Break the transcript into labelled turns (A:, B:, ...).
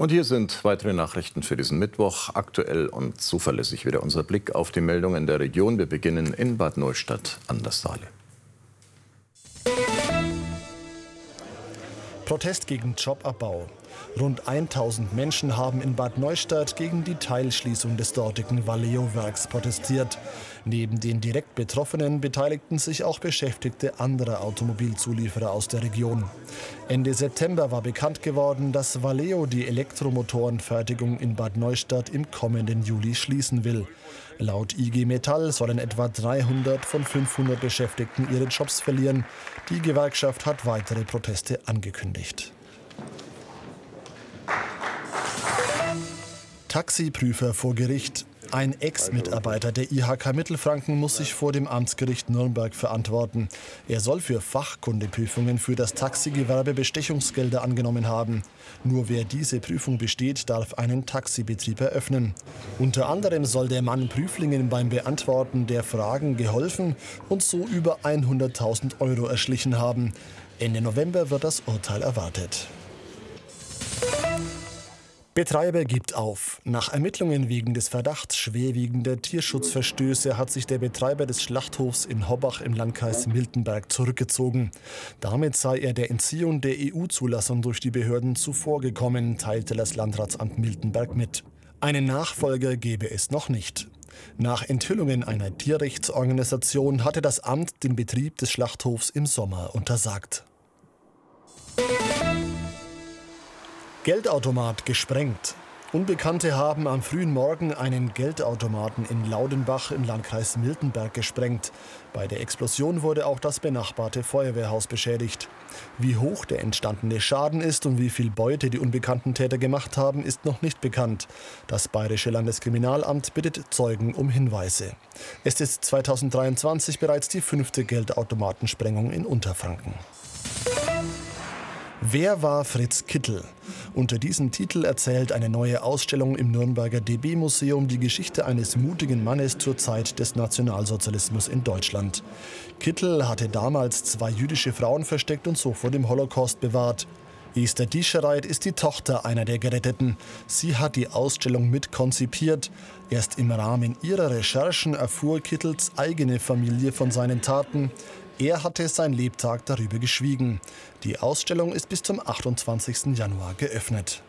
A: Und hier sind weitere Nachrichten für diesen Mittwoch. Aktuell und zuverlässig wieder unser Blick auf die Meldungen der Region. Wir beginnen in Bad Neustadt an der Saale.
B: Protest gegen Jobabbau. Rund 1000 Menschen haben in Bad Neustadt gegen die Teilschließung des dortigen Valeo-Werks protestiert. Neben den direkt Betroffenen beteiligten sich auch Beschäftigte anderer Automobilzulieferer aus der Region. Ende September war bekannt geworden, dass Valeo die Elektromotorenfertigung in Bad Neustadt im kommenden Juli schließen will. Laut IG Metall sollen etwa 300 von 500 Beschäftigten ihre Jobs verlieren. Die Gewerkschaft hat weitere Proteste angekündigt. Taxiprüfer vor Gericht. Ein Ex-Mitarbeiter der IHK Mittelfranken muss sich vor dem Amtsgericht Nürnberg verantworten. Er soll für Fachkundeprüfungen für das Taxigewerbe Bestechungsgelder angenommen haben. Nur wer diese Prüfung besteht, darf einen Taxibetrieb eröffnen. Unter anderem soll der Mann Prüflingen beim Beantworten der Fragen geholfen und so über 100.000 Euro erschlichen haben. Ende November wird das Urteil erwartet. Betreiber gibt auf. Nach Ermittlungen wegen des Verdachts schwerwiegender Tierschutzverstöße hat sich der Betreiber des Schlachthofs in Hobbach im Landkreis Miltenberg zurückgezogen. Damit sei er der Entziehung der EU-Zulassung durch die Behörden zuvorgekommen, teilte das Landratsamt Miltenberg mit. Einen Nachfolger gebe es noch nicht. Nach Enthüllungen einer Tierrechtsorganisation hatte das Amt den Betrieb des Schlachthofs im Sommer untersagt. Geldautomat gesprengt. Unbekannte haben am frühen Morgen einen Geldautomaten in Laudenbach im Landkreis Miltenberg gesprengt. Bei der Explosion wurde auch das benachbarte Feuerwehrhaus beschädigt. Wie hoch der entstandene Schaden ist und wie viel Beute die unbekannten Täter gemacht haben, ist noch nicht bekannt. Das Bayerische Landeskriminalamt bittet Zeugen um Hinweise. Es ist 2023 bereits die fünfte Geldautomatensprengung in Unterfranken. Wer war Fritz Kittel? Unter diesem Titel erzählt eine neue Ausstellung im Nürnberger DB-Museum die Geschichte eines mutigen Mannes zur Zeit des Nationalsozialismus in Deutschland. Kittel hatte damals zwei jüdische Frauen versteckt und so vor dem Holocaust bewahrt. Esther Dieschereit ist die Tochter einer der Geretteten. Sie hat die Ausstellung mitkonzipiert. Erst im Rahmen ihrer Recherchen erfuhr Kittels eigene Familie von seinen Taten. Er hatte sein Lebtag darüber geschwiegen. Die Ausstellung ist bis zum 28. Januar geöffnet.